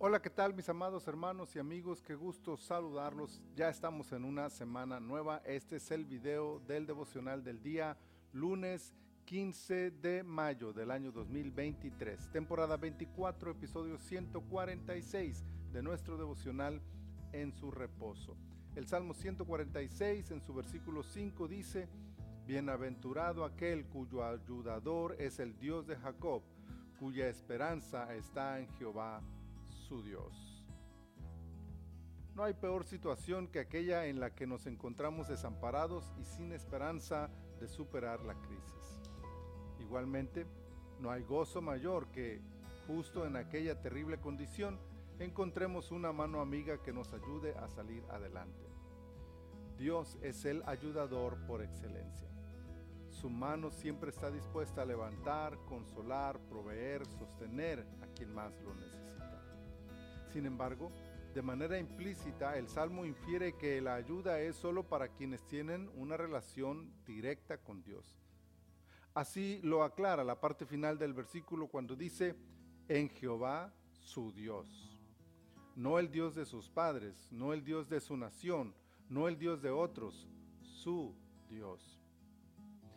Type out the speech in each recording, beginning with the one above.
Hola, ¿qué tal mis amados hermanos y amigos? Qué gusto saludarlos. Ya estamos en una semana nueva. Este es el video del devocional del día lunes 15 de mayo del año 2023, temporada 24, episodio 146 de nuestro devocional en su reposo. El Salmo 146 en su versículo 5 dice, Bienaventurado aquel cuyo ayudador es el Dios de Jacob, cuya esperanza está en Jehová su Dios. No hay peor situación que aquella en la que nos encontramos desamparados y sin esperanza de superar la crisis. Igualmente, no hay gozo mayor que, justo en aquella terrible condición, encontremos una mano amiga que nos ayude a salir adelante. Dios es el ayudador por excelencia. Su mano siempre está dispuesta a levantar, consolar, proveer, sostener a quien más lo necesita. Sin embargo, de manera implícita, el Salmo infiere que la ayuda es solo para quienes tienen una relación directa con Dios. Así lo aclara la parte final del versículo cuando dice, en Jehová su Dios. No el Dios de sus padres, no el Dios de su nación, no el Dios de otros, su Dios.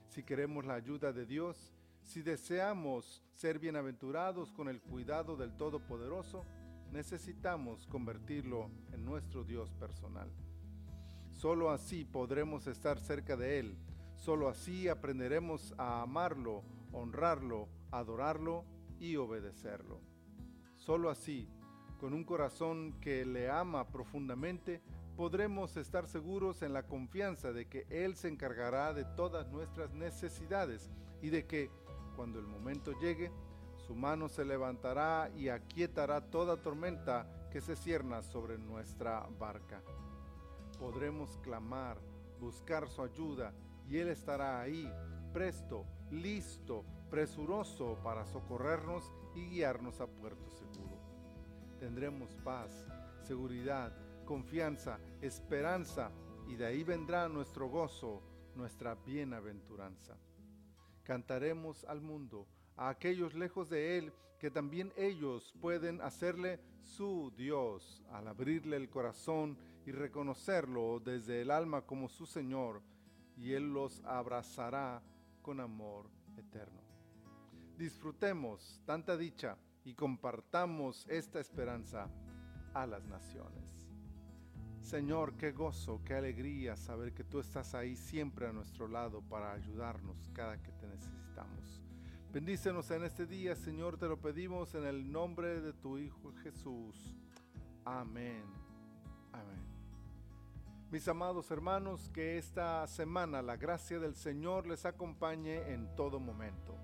Si queremos la ayuda de Dios, si deseamos ser bienaventurados con el cuidado del Todopoderoso, necesitamos convertirlo en nuestro Dios personal. Solo así podremos estar cerca de Él, solo así aprenderemos a amarlo, honrarlo, adorarlo y obedecerlo. Solo así, con un corazón que le ama profundamente, podremos estar seguros en la confianza de que Él se encargará de todas nuestras necesidades y de que, cuando el momento llegue, su mano se levantará y aquietará toda tormenta que se cierna sobre nuestra barca. Podremos clamar, buscar su ayuda y Él estará ahí, presto, listo, presuroso para socorrernos y guiarnos a puerto seguro. Tendremos paz, seguridad, confianza, esperanza y de ahí vendrá nuestro gozo, nuestra bienaventuranza. Cantaremos al mundo, a aquellos lejos de Él, que también ellos pueden hacerle su Dios al abrirle el corazón y reconocerlo desde el alma como su Señor, y Él los abrazará con amor eterno. Disfrutemos tanta dicha y compartamos esta esperanza a las naciones. Señor, qué gozo, qué alegría saber que tú estás ahí siempre a nuestro lado para ayudarnos cada que te necesitamos. Bendícenos en este día, Señor, te lo pedimos en el nombre de tu Hijo Jesús. Amén. Amén. Mis amados hermanos, que esta semana la gracia del Señor les acompañe en todo momento.